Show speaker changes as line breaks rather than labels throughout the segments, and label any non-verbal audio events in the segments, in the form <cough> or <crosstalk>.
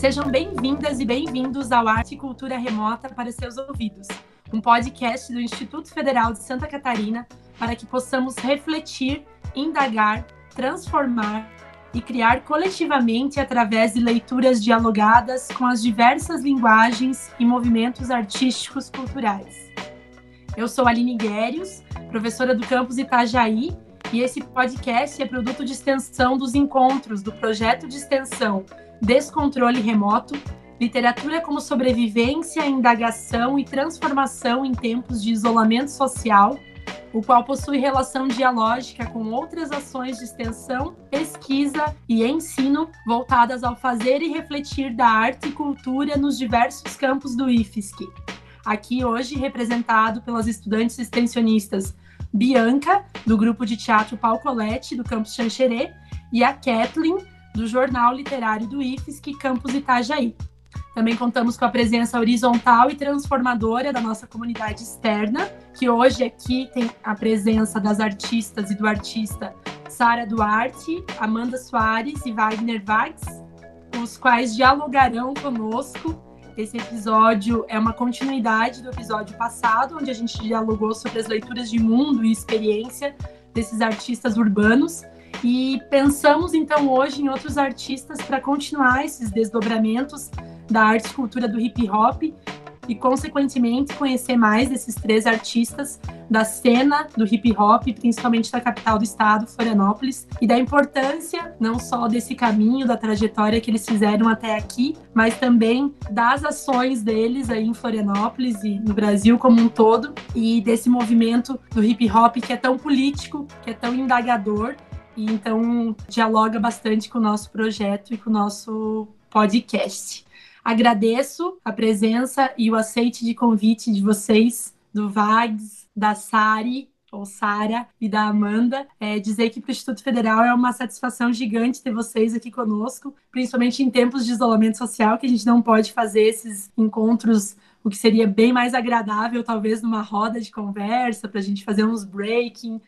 Sejam bem-vindas e bem-vindos ao Arte e Cultura Remota para seus ouvidos, um podcast do Instituto Federal de Santa Catarina para que possamos refletir, indagar, transformar e criar coletivamente através de leituras dialogadas com as diversas linguagens e movimentos artísticos culturais. Eu sou Aline Guérios, professora do campus Itajaí, e esse podcast é produto de extensão dos encontros do projeto de extensão Descontrole Remoto, Literatura como Sobrevivência, Indagação e Transformação em Tempos de Isolamento Social, o qual possui relação dialógica com outras ações de extensão, pesquisa e ensino voltadas ao fazer e refletir da arte e cultura nos diversos campos do IFSC. Aqui hoje representado pelas estudantes extensionistas Bianca, do grupo de teatro Palcolete, do campus Xanxerê, e a Kathleen, do Jornal Literário do IFSC Campus Itajaí. Também contamos com a presença horizontal e transformadora da nossa comunidade externa, que hoje aqui tem a presença das artistas e do artista Sara Duarte, Amanda Soares e Wagner Vags, os quais dialogarão conosco. Esse episódio é uma continuidade do episódio passado, onde a gente dialogou sobre as leituras de mundo e experiência desses artistas urbanos. E pensamos então hoje em outros artistas para continuar esses desdobramentos da arte e cultura do hip hop e, consequentemente, conhecer mais desses três artistas da cena do hip hop, principalmente da capital do estado, Florianópolis, e da importância não só desse caminho, da trajetória que eles fizeram até aqui, mas também das ações deles aí em Florianópolis e no Brasil como um todo, e desse movimento do hip hop que é tão político, que é tão indagador e então dialoga bastante com o nosso projeto e com o nosso podcast. Agradeço a presença e o aceite de convite de vocês, do Vags, da Sari, ou Sara e da Amanda, é, dizer que para o Instituto Federal é uma satisfação gigante ter vocês aqui conosco, principalmente em tempos de isolamento social, que a gente não pode fazer esses encontros, o que seria bem mais agradável, talvez numa roda de conversa, para a gente fazer uns breaking.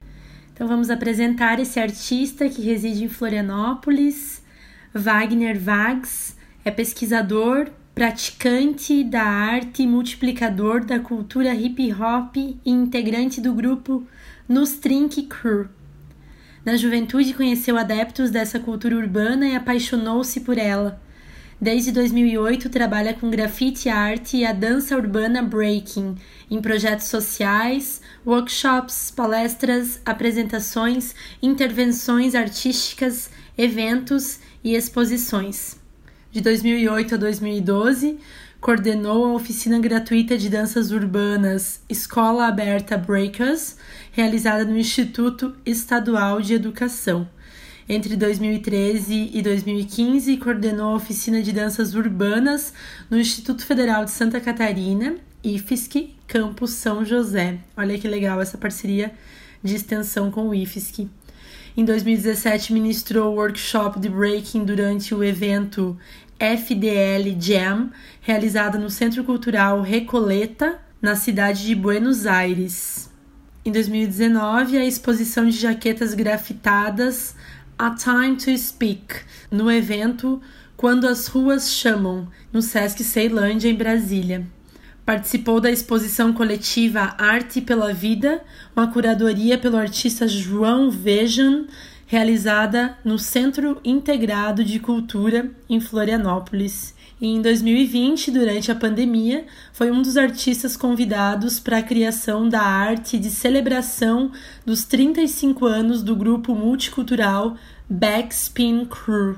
Então vamos apresentar esse artista que reside em Florianópolis, Wagner Vags, é pesquisador, praticante da arte multiplicador da cultura hip hop e integrante do grupo Nustrink Crew. Na juventude conheceu adeptos dessa cultura urbana e apaixonou-se por ela. Desde 2008 trabalha com grafite arte e a dança urbana breaking, em projetos sociais, workshops, palestras, apresentações, intervenções artísticas, eventos e exposições. De 2008 a 2012, coordenou a oficina gratuita de danças urbanas Escola Aberta Breakers, realizada no Instituto Estadual de Educação entre 2013 e 2015, coordenou a oficina de danças urbanas no Instituto Federal de Santa Catarina, IFSC, Campus São José. Olha que legal essa parceria de extensão com o IFSC. Em 2017, ministrou o workshop de breaking durante o evento FDL Jam, realizado no Centro Cultural Recoleta, na cidade de Buenos Aires. Em 2019, a exposição de jaquetas grafitadas a Time to Speak, no evento Quando as Ruas Chamam, no Sesc Ceilândia, em Brasília. Participou da exposição coletiva Arte pela Vida, uma curadoria pelo artista João Vejan, realizada no Centro Integrado de Cultura, em Florianópolis. E em 2020, durante a pandemia, foi um dos artistas convidados para a criação da arte de celebração dos 35 anos do grupo multicultural Backspin Crew,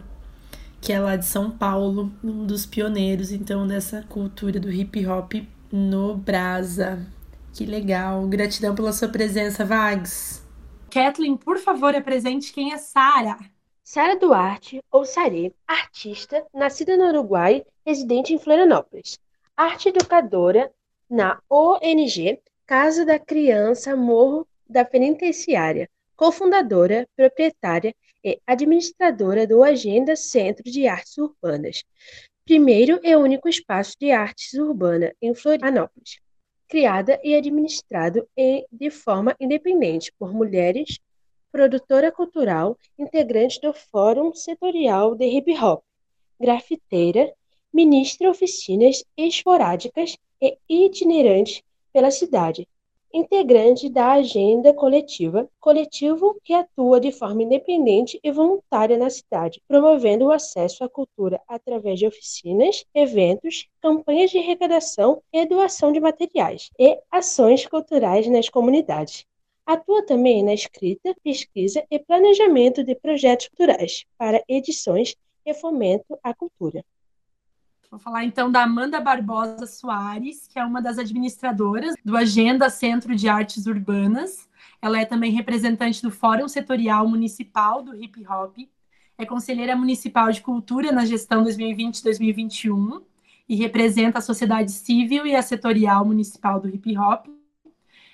que é lá de São Paulo, um dos pioneiros então dessa cultura do hip hop no Brasa. Que legal. Gratidão pela sua presença, Vags.
Kathleen, por favor, apresente quem é Sara.
Sara Duarte, ou Sarê, artista, nascida no Uruguai, residente em Florianópolis. Arte educadora na ONG Casa da Criança Morro da Penitenciária, cofundadora, proprietária e administradora do Agenda Centro de Artes Urbanas, primeiro e único espaço de artes urbana em Florianópolis, criada e administrado em, de forma independente por mulheres, produtora cultural, integrante do Fórum Setorial de Hip Hop, grafiteira ministra oficinas esporádicas e itinerantes pela cidade, integrante da agenda coletiva, coletivo que atua de forma independente e voluntária na cidade, promovendo o acesso à cultura através de oficinas, eventos, campanhas de arrecadação e doação de materiais e ações culturais nas comunidades. Atua também na escrita, pesquisa e planejamento de projetos culturais para edições e fomento à cultura.
Vou falar então da Amanda Barbosa Soares, que é uma das administradoras do Agenda Centro de Artes Urbanas. Ela é também representante do Fórum Setorial Municipal do Hip Hop, é conselheira municipal de cultura na gestão 2020-2021 e representa a sociedade civil e a setorial municipal do hip hop.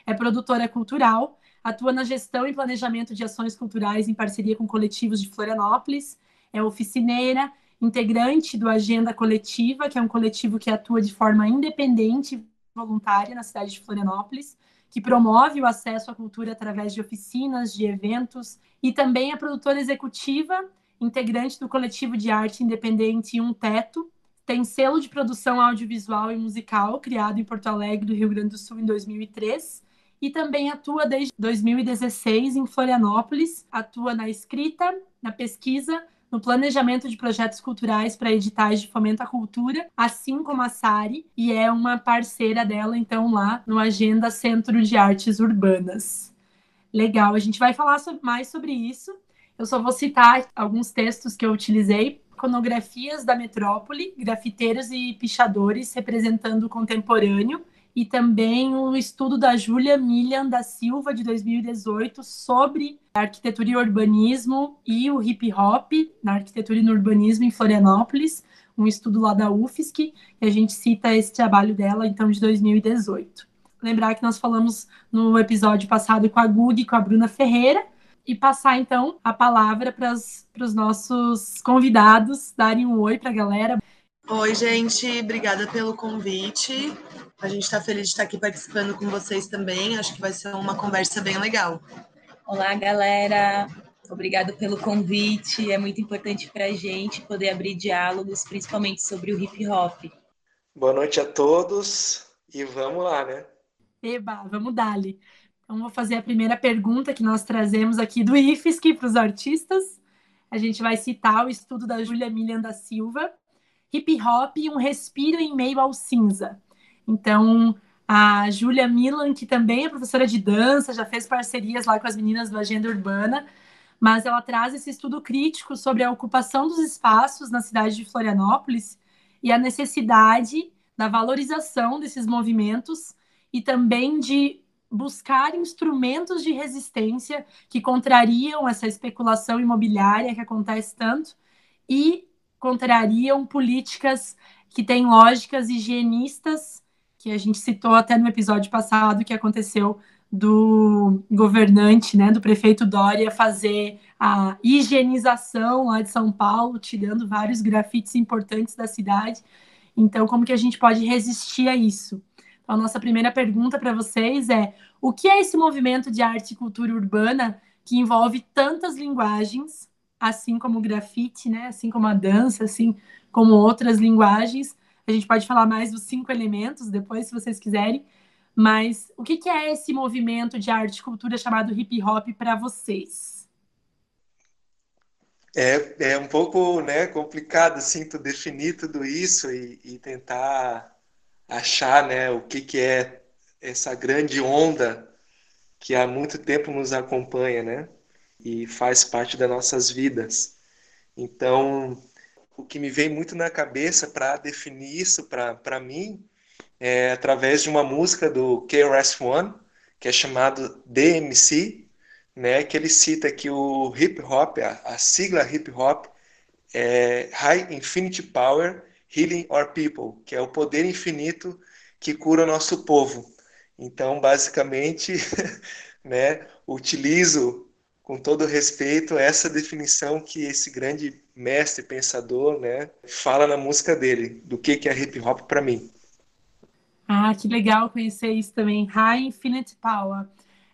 É produtora cultural, atua na gestão e planejamento de ações culturais em parceria com coletivos de Florianópolis, é oficineira integrante do Agenda Coletiva, que é um coletivo que atua de forma independente e voluntária na cidade de Florianópolis, que promove o acesso à cultura através de oficinas, de eventos, e também é produtora executiva, integrante do coletivo de arte independente Um Teto, tem selo de produção audiovisual e musical criado em Porto Alegre, do Rio Grande do Sul, em 2003, e também atua desde 2016 em Florianópolis, atua na escrita, na pesquisa, no planejamento de projetos culturais para editais de fomento à cultura, assim como a Sari, e é uma parceira dela, então, lá no Agenda Centro de Artes Urbanas. Legal, a gente vai falar mais sobre isso. Eu só vou citar alguns textos que eu utilizei. Iconografias da Metrópole, grafiteiros e pichadores representando o contemporâneo, e também o estudo da Júlia Milian da Silva, de 2018, sobre arquitetura e urbanismo e o hip hop na arquitetura e no urbanismo em Florianópolis, um estudo lá da UFSC, e a gente cita esse trabalho dela, então, de 2018. Lembrar que nós falamos no episódio passado com a Gug e com a Bruna Ferreira, e passar então a palavra para os nossos convidados darem um oi para a galera.
Oi, gente, obrigada pelo convite. A gente está feliz de estar aqui participando com vocês também. Acho que vai ser uma conversa bem legal.
Olá, galera. Obrigado pelo convite. É muito importante para a gente poder abrir diálogos, principalmente sobre o hip hop.
Boa noite a todos e vamos lá, né?
Eba, vamos dali. Então, vou fazer a primeira pergunta que nós trazemos aqui do IFSC para os artistas. A gente vai citar o estudo da Júlia Milian da Silva, Hip Hop, um respiro em meio ao cinza. Então, a Júlia Milan, que também é professora de dança, já fez parcerias lá com as meninas do Agenda Urbana, mas ela traz esse estudo crítico sobre a ocupação dos espaços na cidade de Florianópolis e a necessidade da valorização desses movimentos e também de buscar instrumentos de resistência que contrariam essa especulação imobiliária que acontece tanto e contrariam políticas que têm lógicas higienistas que a gente citou até no episódio passado, que aconteceu do governante, né, do prefeito Dória fazer a higienização lá de São Paulo, tirando vários grafites importantes da cidade. Então, como que a gente pode resistir a isso? Então, a nossa primeira pergunta para vocês é: o que é esse movimento de arte e cultura urbana que envolve tantas linguagens, assim como o grafite, né, assim como a dança, assim como outras linguagens, a gente pode falar mais dos cinco elementos depois, se vocês quiserem. Mas o que, que é esse movimento de arte e cultura chamado hip hop para vocês?
É, é um pouco né, complicado assim, tu definir tudo isso e, e tentar achar né, o que, que é essa grande onda que há muito tempo nos acompanha né, e faz parte das nossas vidas. Então, o que me vem muito na cabeça para definir isso para mim é através de uma música do KRS-One, que é chamado DMC, né, que ele cita que o hip hop, a, a sigla hip hop, é High Infinity Power Healing Our People, que é o poder infinito que cura o nosso povo. Então, basicamente, <laughs> né, utilizo com todo respeito essa definição que esse grande mestre pensador, né, fala na música dele, do que que é hip hop para mim.
Ah, que legal conhecer isso também, High Infinite Power.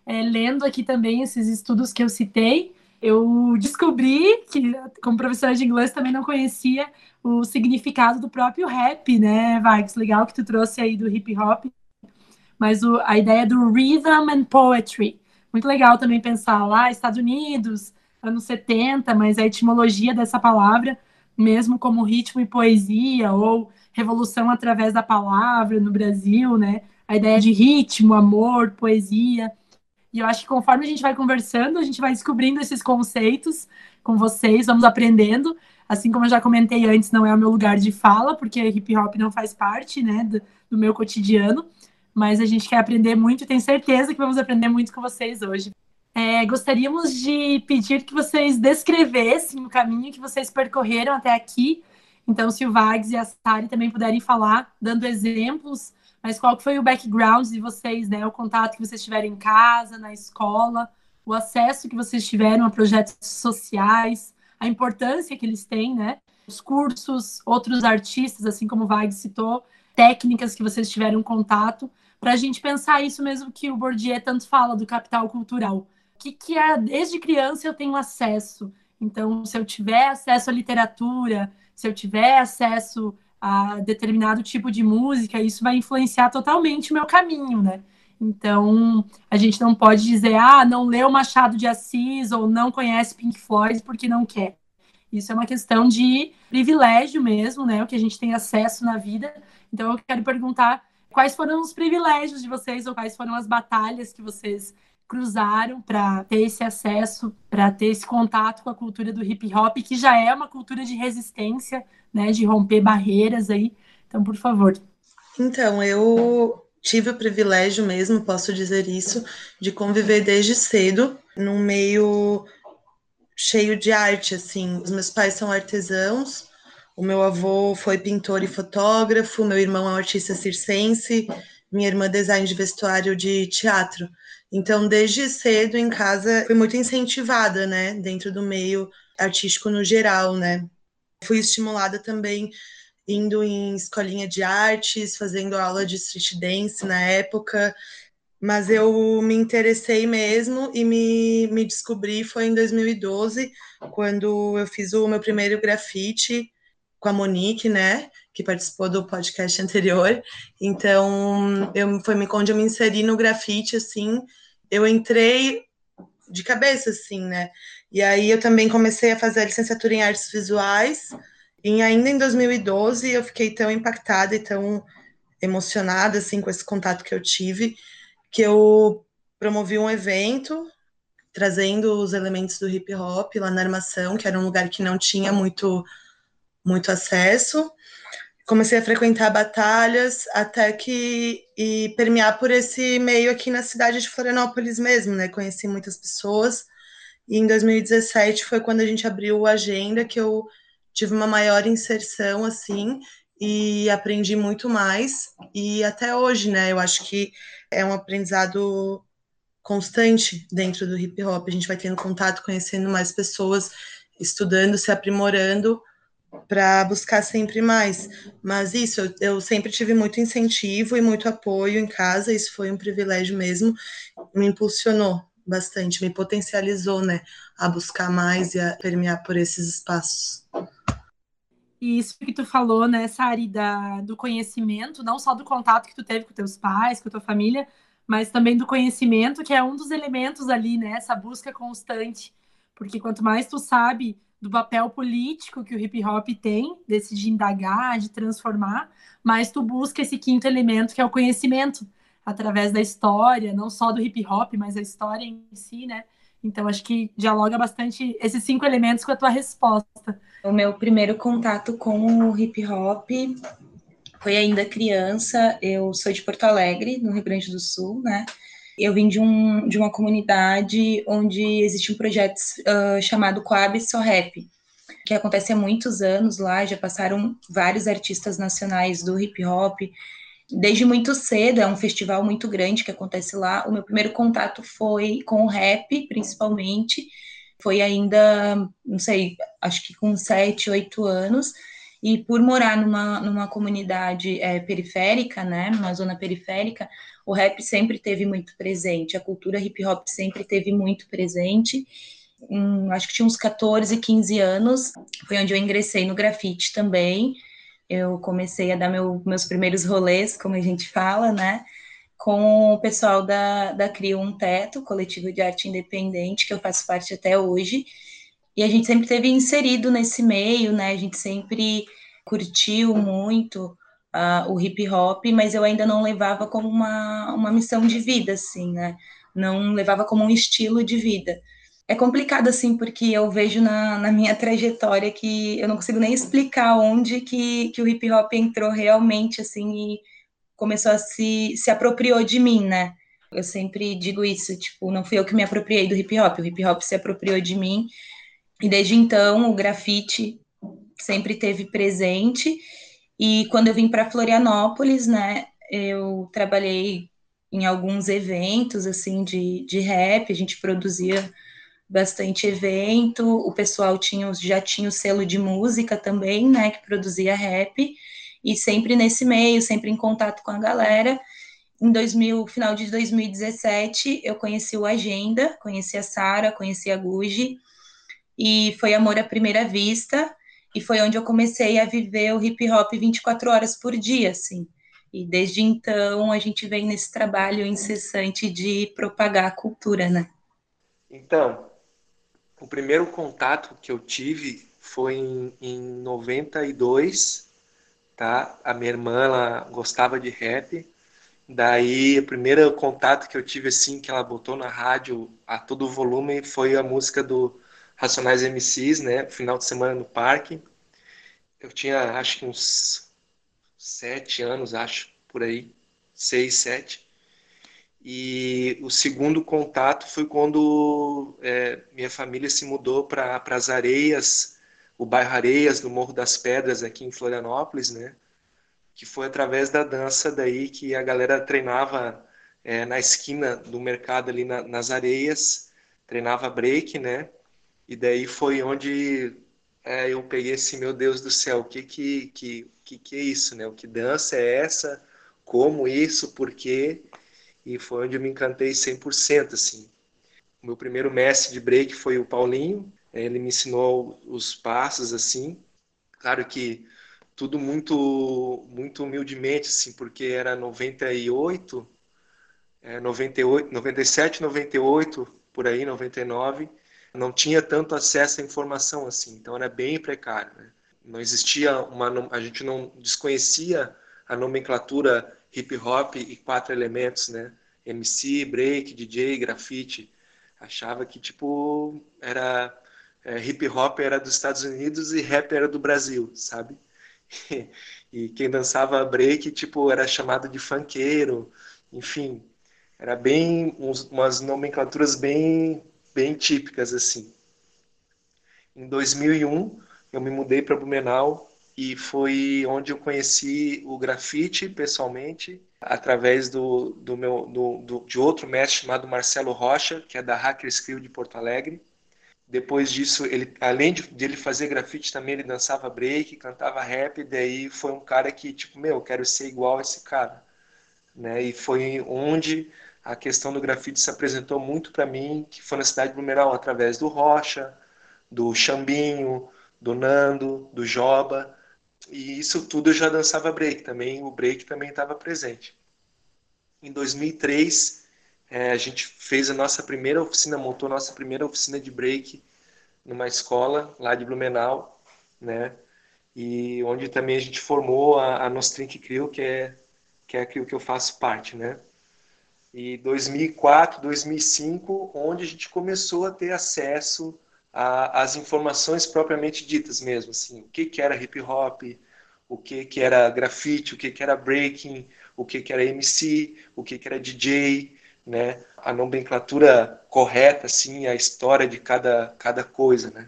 É, lendo aqui também esses estudos que eu citei, eu descobri que, como professora de inglês, também não conhecia o significado do próprio rap, né, Vargas? Legal que tu trouxe aí do hip hop, mas o, a ideia do rhythm and poetry. Muito legal também pensar lá, Estados Unidos, anos 70, mas a etimologia dessa palavra, mesmo como ritmo e poesia, ou revolução através da palavra no Brasil, né? A ideia de ritmo, amor, poesia. E eu acho que conforme a gente vai conversando, a gente vai descobrindo esses conceitos com vocês, vamos aprendendo. Assim como eu já comentei antes, não é o meu lugar de fala, porque hip hop não faz parte, né, do, do meu cotidiano. Mas a gente quer aprender muito e tenho certeza que vamos aprender muito com vocês hoje. É, gostaríamos de pedir que vocês descrevessem o caminho que vocês percorreram até aqui. Então, se o Vags e a Sari também puderem falar, dando exemplos, mas qual foi o background de vocês, né? O contato que vocês tiveram em casa, na escola, o acesso que vocês tiveram a projetos sociais, a importância que eles têm, né? Os cursos, outros artistas, assim como o Vags citou, técnicas que vocês tiveram contato, para a gente pensar isso mesmo que o Bourdieu tanto fala do capital cultural que, que é, desde criança eu tenho acesso. Então, se eu tiver acesso à literatura, se eu tiver acesso a determinado tipo de música, isso vai influenciar totalmente o meu caminho, né? Então, a gente não pode dizer, ah, não leu Machado de Assis ou não conhece Pink Floyd porque não quer. Isso é uma questão de privilégio mesmo, né? O que a gente tem acesso na vida. Então, eu quero perguntar quais foram os privilégios de vocês ou quais foram as batalhas que vocês cruzaram para ter esse acesso, para ter esse contato com a cultura do hip hop, que já é uma cultura de resistência, né, de romper barreiras aí. Então, por favor.
Então, eu tive o privilégio mesmo, posso dizer isso, de conviver desde cedo num meio cheio de arte, assim. Os meus pais são artesãos, o meu avô foi pintor e fotógrafo, meu irmão é um artista circense, minha irmã design de vestuário de teatro. Então, desde cedo em casa, fui muito incentivada, né, dentro do meio artístico no geral, né. Fui estimulada também indo em escolinha de artes, fazendo aula de street dance na época, mas eu me interessei mesmo e me, me descobri foi em 2012, quando eu fiz o meu primeiro grafite com a Monique, né, que participou do podcast anterior. Então, eu foi quando eu me inseri no grafite assim, eu entrei de cabeça assim, né? E aí eu também comecei a fazer a licenciatura em artes visuais. E ainda em 2012 eu fiquei tão impactada e tão emocionada assim com esse contato que eu tive, que eu promovi um evento trazendo os elementos do hip hop lá na armação, que era um lugar que não tinha muito muito acesso comecei a frequentar batalhas até que e permear por esse meio aqui na cidade de Florianópolis mesmo, né? Conheci muitas pessoas e em 2017 foi quando a gente abriu a agenda que eu tive uma maior inserção assim e aprendi muito mais e até hoje, né? Eu acho que é um aprendizado constante dentro do hip hop. A gente vai tendo contato, conhecendo mais pessoas, estudando, se aprimorando para buscar sempre mais. Mas isso, eu, eu, sempre tive muito incentivo e muito apoio em casa, isso foi um privilégio mesmo, me impulsionou bastante, me potencializou, né, a buscar mais e a permear por esses espaços.
E isso que tu falou, né, Sari, da, do conhecimento, não só do contato que tu teve com teus pais, com tua família, mas também do conhecimento, que é um dos elementos ali, né, essa busca constante. Porque quanto mais tu sabe do papel político que o hip hop tem, desse de indagar, de transformar, mas tu busca esse quinto elemento que é o conhecimento através da história, não só do hip hop, mas a história em si, né? Então acho que dialoga bastante esses cinco elementos com a tua resposta.
O meu primeiro contato com o hip hop foi ainda criança. Eu sou de Porto Alegre, no Rio Grande do Sul, né? Eu vim de, um, de uma comunidade onde existe um projeto uh, chamado Coab Rap, que acontece há muitos anos lá, já passaram vários artistas nacionais do hip hop, desde muito cedo, é um festival muito grande que acontece lá. O meu primeiro contato foi com o rap, principalmente, foi ainda, não sei, acho que com sete, oito anos, e por morar numa, numa comunidade é, periférica, né, numa zona periférica, o rap sempre teve muito presente, a cultura hip hop sempre teve muito presente. um, acho que tinha uns 14, 15 anos, foi onde eu ingressei no grafite também. Eu comecei a dar meu, meus primeiros rolês, como a gente fala, né? Com o pessoal da, da Crio Um Teto, coletivo de arte independente, que eu faço parte até hoje. E a gente sempre teve inserido nesse meio, né? A gente sempre curtiu muito uh, o hip hop, mas eu ainda não levava como uma, uma missão de vida, assim, né? Não levava como um estilo de vida é complicado, assim, porque eu vejo na, na, minha trajetória que eu não consigo nem explicar onde que, que o hip hop entrou realmente, assim, e começou a se, se apropriou de mim, né? Eu sempre digo isso, tipo, não fui eu que me apropriei do hip hop, o hip hop se apropriou de mim, e desde então o grafite sempre teve presente, e quando eu vim para Florianópolis, né, eu trabalhei em alguns eventos, assim, de, de rap, a gente produzia bastante evento, o pessoal tinha, já tinha o selo de música também, né, que produzia rap, e sempre nesse meio, sempre em contato com a galera. Em 2000, final de 2017, eu conheci o Agenda, conheci a Sara, conheci a Guji, e foi amor à primeira vista, e foi onde eu comecei a viver o hip hop 24 horas por dia, assim. E desde então a gente vem nesse trabalho incessante de propagar a cultura, né?
Então, o primeiro contato que eu tive foi em, em 92, tá? A minha irmã ela gostava de rap. Daí, o primeiro contato que eu tive assim que ela botou na rádio a todo volume foi a música do Racionais MCs, né? Final de semana no parque. Eu tinha acho que uns sete anos, acho, por aí, seis, sete. E o segundo contato foi quando é, minha família se mudou para as Areias, o bairro Areias, no Morro das Pedras, aqui em Florianópolis, né? Que foi através da dança daí que a galera treinava é, na esquina do mercado ali na, nas areias, treinava break, né? E daí foi onde é, eu peguei assim, meu Deus do céu, o que que, que, que, que é isso, né? O que dança é essa? Como isso? Por quê? e foi onde eu me encantei 100%, assim. O meu primeiro mestre de break foi o Paulinho, ele me ensinou os passos, assim. Claro que tudo muito muito humildemente, assim, porque era 98, é, 98 97, 98, por aí, 99, não tinha tanto acesso à informação, assim, então era bem precário, né? Não existia uma, a gente não desconhecia a nomenclatura hip hop e quatro elementos, né? MC, break, DJ, grafite. Achava que tipo era é, hip hop era dos Estados Unidos e rap era do Brasil, sabe? <laughs> e quem dançava break tipo era chamado de funkeiro, enfim, era bem uns, umas nomenclaturas bem bem típicas assim. Em 2001 eu me mudei para Blumenau e foi onde eu conheci o grafite pessoalmente, através do, do meu, do, do, de outro mestre chamado Marcelo Rocha, que é da Hacker Skill de Porto Alegre. Depois disso, ele, além de, de, ele fazer grafite, também ele dançava break, cantava rap, e daí foi um cara que, tipo, meu, eu quero ser igual a esse cara. Né? E foi onde a questão do grafite se apresentou muito para mim, que foi na cidade de Blumenau, através do Rocha, do Xambinho, do Nando, do Joba, e isso tudo eu já dançava break também, o break também estava presente. Em 2003, é, a gente fez a nossa primeira oficina, montou a nossa primeira oficina de break numa escola lá de Blumenau, né? E onde também a gente formou a, a Nostrink Crew, que é que é aquilo que eu faço parte, né? E 2004, 2005, onde a gente começou a ter acesso as informações propriamente ditas mesmo, assim, o que, que era hip hop, o que, que era grafite, o que, que era breaking, o que, que era MC, o que, que era DJ, né? A nomenclatura correta, assim, a história de cada, cada coisa, né?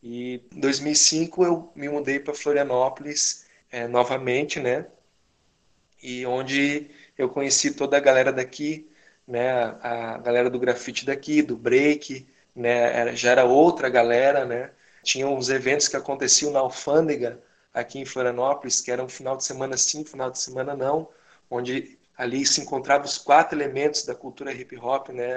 E em 2005 eu me mudei para Florianópolis é, novamente, né? E onde eu conheci toda a galera daqui, né? A galera do grafite daqui, do break, né? Já era outra galera, né? Tinha uns eventos que aconteciam na alfândega aqui em Florianópolis, que era um final de semana sim, final de semana não, onde ali se encontravam os quatro elementos da cultura hip hop, né?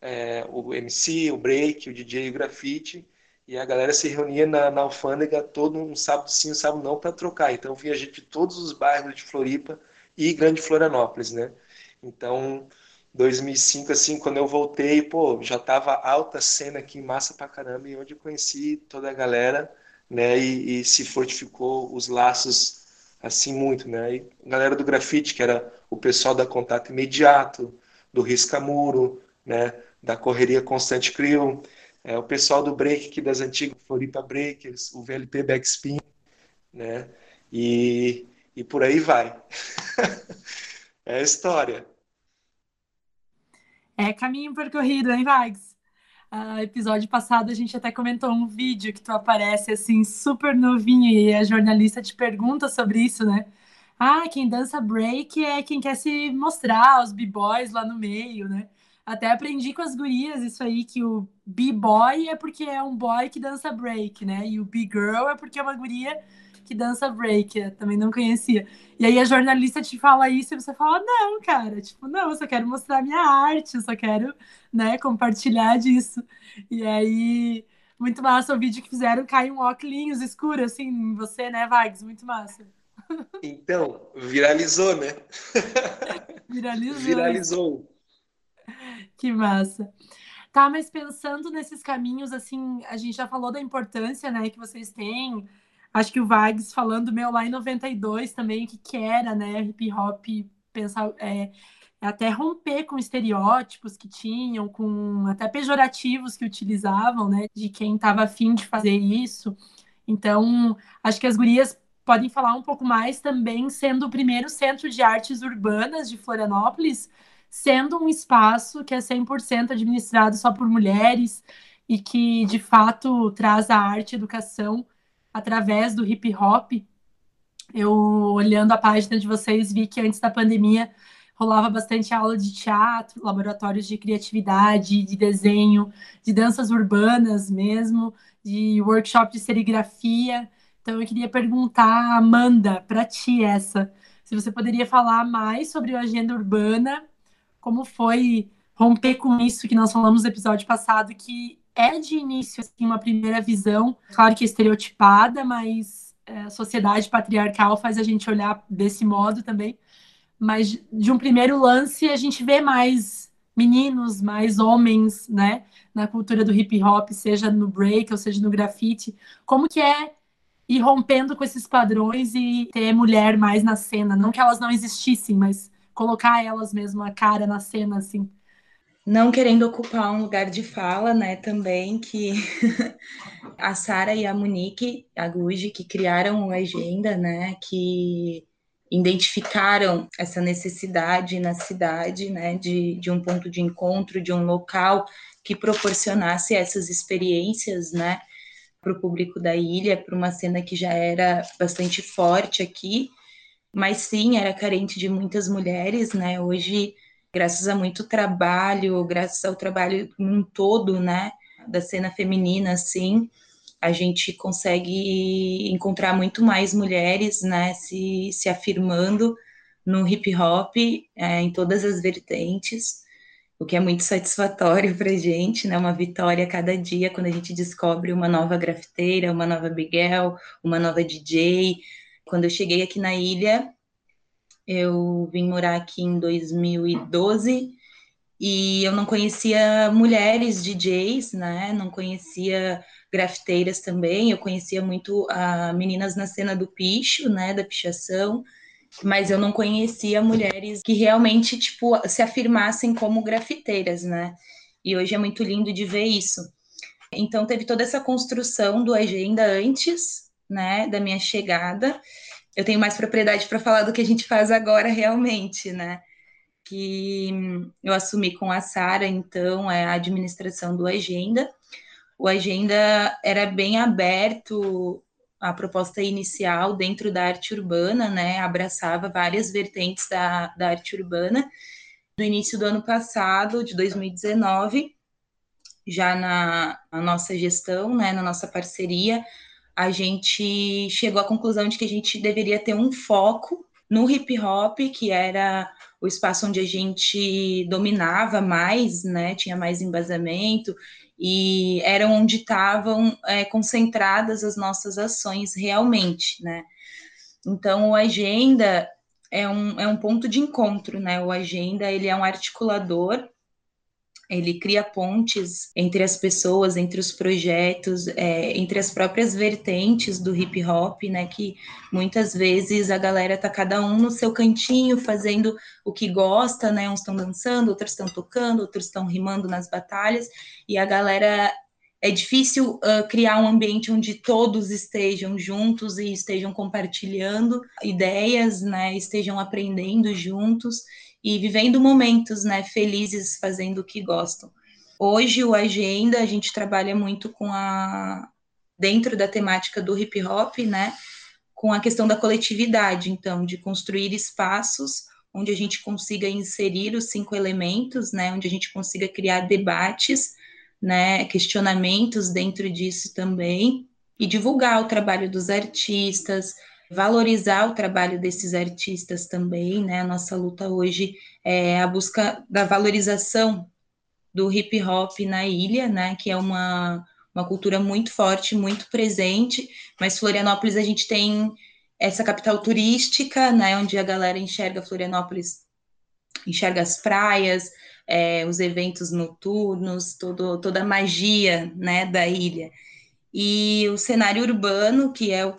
é, o MC, o break, o DJ e o grafite, e a galera se reunia na, na alfândega todo um sábado sim, um sábado não, para trocar. Então vinha gente de todos os bairros de Floripa e Grande Florianópolis, né? Então, 2005, assim, quando eu voltei, pô, já tava alta cena aqui, massa pra caramba, e onde eu conheci toda a galera, né, e, e se fortificou os laços, assim, muito, né, e a galera do grafite, que era o pessoal da Contato Imediato, do Risca Muro, né, da Correria Constante Crew, é, o pessoal do break aqui das antigas Floripa Breakers, o VLP Backspin, né, e, e por aí vai. <laughs> é a história.
É caminho percorrido, hein, Vags? Uh, episódio passado a gente até comentou um vídeo que tu aparece assim super novinho e a jornalista te pergunta sobre isso, né? Ah, quem dança break é quem quer se mostrar, os b-boys lá no meio, né? Até aprendi com as gurias isso aí, que o b-boy é porque é um boy que dança break, né? E o b-girl é porque é uma guria que dança break, eu também não conhecia. E aí a jornalista te fala isso e você fala, não, cara, tipo, não, eu só quero mostrar minha arte, eu só quero, né, compartilhar disso. E aí, muito massa o vídeo que fizeram, cai um óculos escuro, assim, em você, né, Vags? Muito massa.
Então, viralizou, né? <laughs>
Viralizou.
Viralizou.
Que massa. Tá, mas pensando nesses caminhos, assim, a gente já falou da importância, né, que vocês têm Acho que o Vags falando meu lá em 92 também, que, que era, né, hip hop, pensar, é, até romper com estereótipos que tinham, com até pejorativos que utilizavam, né, de quem estava afim de fazer isso. Então, acho que as gurias podem falar um pouco mais também, sendo o primeiro centro de artes urbanas de Florianópolis, sendo um espaço que é 100% administrado só por mulheres e que, de fato, traz a arte e educação através do hip hop. Eu, olhando a página de vocês, vi que antes da pandemia rolava bastante aula de teatro, laboratórios de criatividade, de desenho, de danças urbanas mesmo, de workshop de serigrafia. Então eu queria perguntar, Amanda, para ti essa, se você poderia falar mais sobre a agenda urbana, como foi romper com isso que nós falamos no episódio passado, que é de início assim, uma primeira visão, claro que estereotipada, mas é, a sociedade patriarcal faz a gente olhar desse modo também. Mas de um primeiro lance a gente vê mais meninos, mais homens, né, na cultura do hip hop, seja no break ou seja no grafite. Como que é ir rompendo com esses padrões e ter mulher mais na cena, não que elas não existissem, mas colocar elas mesmo a cara na cena assim
não querendo ocupar um lugar de fala, né, também que <laughs> a Sara e a Monique Aguji que criaram a agenda, né, que identificaram essa necessidade na cidade, né, de, de um ponto de encontro, de um local que proporcionasse essas experiências, né, para o público da ilha, para uma cena que já era bastante forte aqui, mas sim era carente de muitas mulheres, né, hoje graças a muito trabalho, graças ao trabalho num todo, né, da cena feminina, assim, a gente consegue encontrar muito mais mulheres, né, se, se afirmando no hip hop, é, em todas as vertentes, o que é muito satisfatório para a gente, né, uma vitória a cada dia, quando a gente descobre uma nova grafiteira, uma nova Bigel, uma nova DJ. Quando eu cheguei aqui na ilha, eu vim morar aqui em 2012 e eu não conhecia mulheres DJs, né? Não conhecia grafiteiras também. Eu conhecia muito a meninas na cena do picho, né? Da pichação, mas eu não conhecia mulheres que realmente tipo se afirmassem como grafiteiras, né? E hoje é muito lindo de ver isso. Então teve toda essa construção do agenda antes, né? Da minha chegada eu tenho mais propriedade para falar do que a gente faz agora realmente, né? Que eu assumi com a Sara, então, é a administração do Agenda. O Agenda era bem aberto a proposta inicial dentro da arte urbana, né? Abraçava várias vertentes da, da arte urbana. Do início do ano passado, de 2019, já na, na nossa gestão, né, na nossa parceria, a gente chegou à conclusão de que a gente deveria ter um foco no hip hop, que era o espaço onde a gente dominava mais, né, tinha mais embasamento, e era onde estavam é, concentradas as nossas ações realmente, né. Então, o Agenda é um, é um ponto de encontro, né, o Agenda, ele é um articulador ele cria pontes entre as pessoas, entre os projetos, é, entre as próprias vertentes do hip hop, né? Que muitas vezes a galera tá cada um no seu cantinho fazendo o que gosta, né? Uns estão dançando, outros estão tocando, outros estão rimando nas batalhas, e a galera é difícil uh, criar um ambiente onde todos estejam juntos e estejam compartilhando ideias, né? Estejam aprendendo juntos e vivendo momentos, né, felizes fazendo o que gostam. Hoje o agenda a gente trabalha muito com a dentro da temática do hip hop, né, com a questão da coletividade, então de construir espaços onde a gente consiga inserir os cinco elementos, né, onde a gente consiga criar debates, né, questionamentos dentro disso também e divulgar o trabalho dos artistas, valorizar o trabalho desses artistas também, né? A nossa luta hoje é a busca da valorização do hip hop na ilha, né? Que é uma, uma cultura muito forte, muito presente, mas Florianópolis a gente tem essa capital turística, né? Onde a galera enxerga Florianópolis, enxerga as praias, é, os eventos noturnos, todo, toda a magia, né? Da ilha. E o cenário urbano, que é o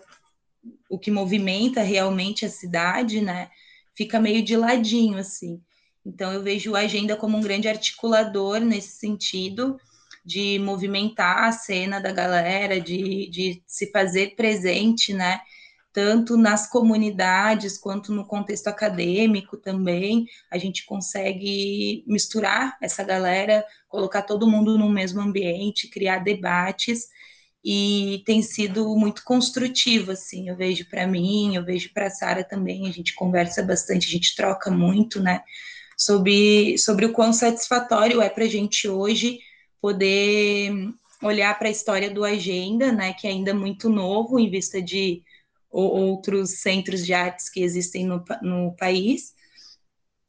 o que movimenta realmente a cidade, né, fica meio de ladinho, assim. Então, eu vejo a agenda como um grande articulador nesse sentido, de movimentar a cena da galera, de, de se fazer presente, né, tanto nas comunidades quanto no contexto acadêmico também. A gente consegue misturar essa galera, colocar todo mundo no mesmo ambiente, criar debates e tem sido muito construtivo, assim, eu vejo para mim, eu vejo para a Sara também, a gente conversa bastante, a gente troca muito, né, sobre, sobre o quão satisfatório é para a gente hoje poder olhar para a história do Agenda, né, que é ainda muito novo em vista de outros centros de artes que existem no, no país,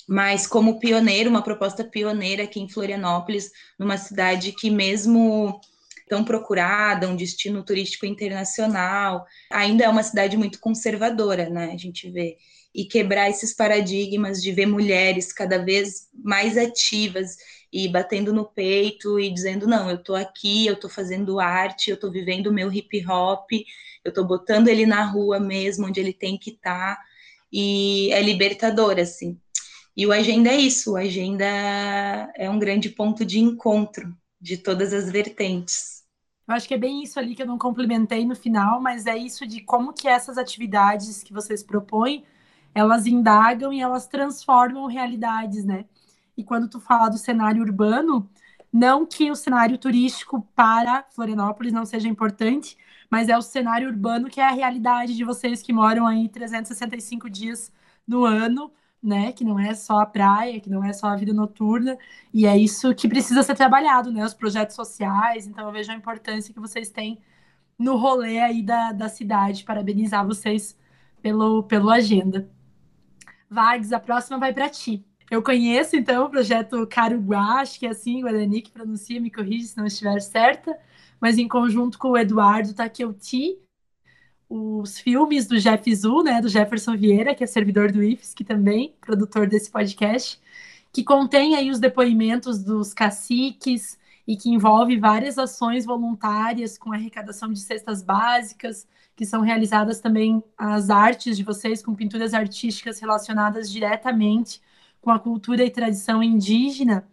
mas como pioneiro, uma proposta pioneira aqui em Florianópolis, numa cidade que mesmo tão procurada, um destino turístico internacional. Ainda é uma cidade muito conservadora, né? A gente vê. E quebrar esses paradigmas de ver mulheres cada vez mais ativas e batendo no peito e dizendo: não, eu estou aqui, eu estou fazendo arte, eu estou vivendo o meu hip hop, eu estou botando ele na rua mesmo, onde ele tem que estar. Tá, e é libertador, assim. E o Agenda é isso, o Agenda é um grande ponto de encontro de todas as vertentes.
Eu acho que é bem isso ali que eu não complementei no final, mas é isso de como que essas atividades que vocês propõem, elas indagam e elas transformam realidades, né? E quando tu fala do cenário urbano, não que o cenário turístico para Florianópolis não seja importante, mas é o cenário urbano que é a realidade de vocês que moram aí 365 dias no ano, né? Que não é só a praia, que não é só a vida noturna, e é isso que precisa ser trabalhado, né? Os projetos sociais. Então eu vejo a importância que vocês têm no rolê aí da, da cidade. Parabenizar vocês pelo, pelo agenda. Vags, a próxima vai para ti. Eu conheço, então, o projeto Caruguá, acho que é assim, Guarani que pronuncia, me corrige se não estiver certa, mas em conjunto com o Eduardo Takeuti, os filmes do Jeff Zu, né, do Jefferson Vieira, que é servidor do IFES, que também produtor desse podcast, que contém aí os depoimentos dos caciques e que envolve várias ações voluntárias com arrecadação de cestas básicas, que são realizadas também as artes de vocês com pinturas artísticas relacionadas diretamente com a cultura e tradição indígena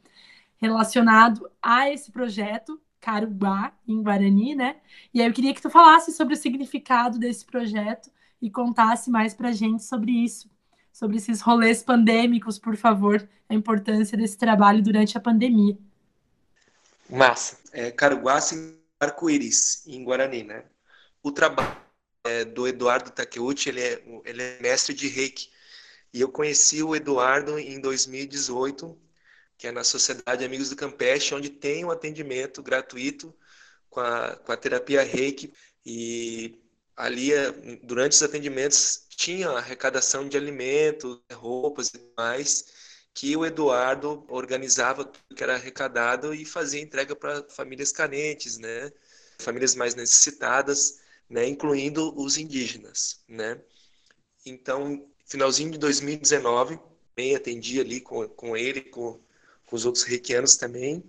relacionado a esse projeto Carubá, em Guarani, né? E aí eu queria que tu falasse sobre o significado desse projeto e contasse mais para a gente sobre isso, sobre esses rolês pandêmicos, por favor, a importância desse trabalho durante a pandemia.
Massa. É, Caruguá arco-íris, em Guarani, né? O trabalho é, do Eduardo Takeuchi, ele é, ele é mestre de reiki. E eu conheci o Eduardo em 2018, que é na Sociedade Amigos do Campeche, onde tem um atendimento gratuito com a, com a terapia Reiki. E ali, durante os atendimentos, tinha arrecadação de alimentos, roupas e mais, que o Eduardo organizava tudo que era arrecadado e fazia entrega para famílias carentes, né? Famílias mais necessitadas, né? Incluindo os indígenas, né? Então, finalzinho de 2019, bem atendi ali com, com ele, com, com os outros reikianos também.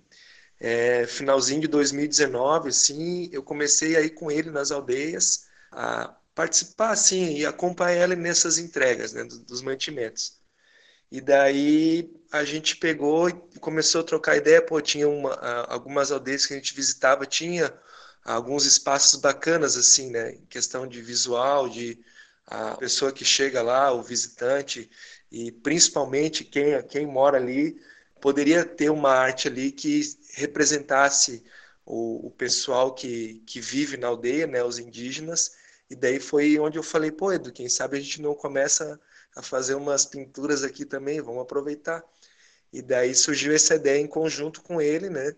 É, finalzinho de 2019, assim, eu comecei aí com ele nas aldeias a participar, assim, e acompanhar ele nessas entregas, né, dos, dos mantimentos. E daí a gente pegou e começou a trocar ideia, pô, tinha uma, algumas aldeias que a gente visitava, tinha alguns espaços bacanas, assim, né, em questão de visual, de a pessoa que chega lá, o visitante, e principalmente quem, quem mora ali, poderia ter uma arte ali que representasse o, o pessoal que, que vive na aldeia, né, os indígenas, e daí foi onde eu falei, pô, Edu, quem sabe a gente não começa a fazer umas pinturas aqui também, vamos aproveitar. E daí surgiu essa ideia em conjunto com ele, né,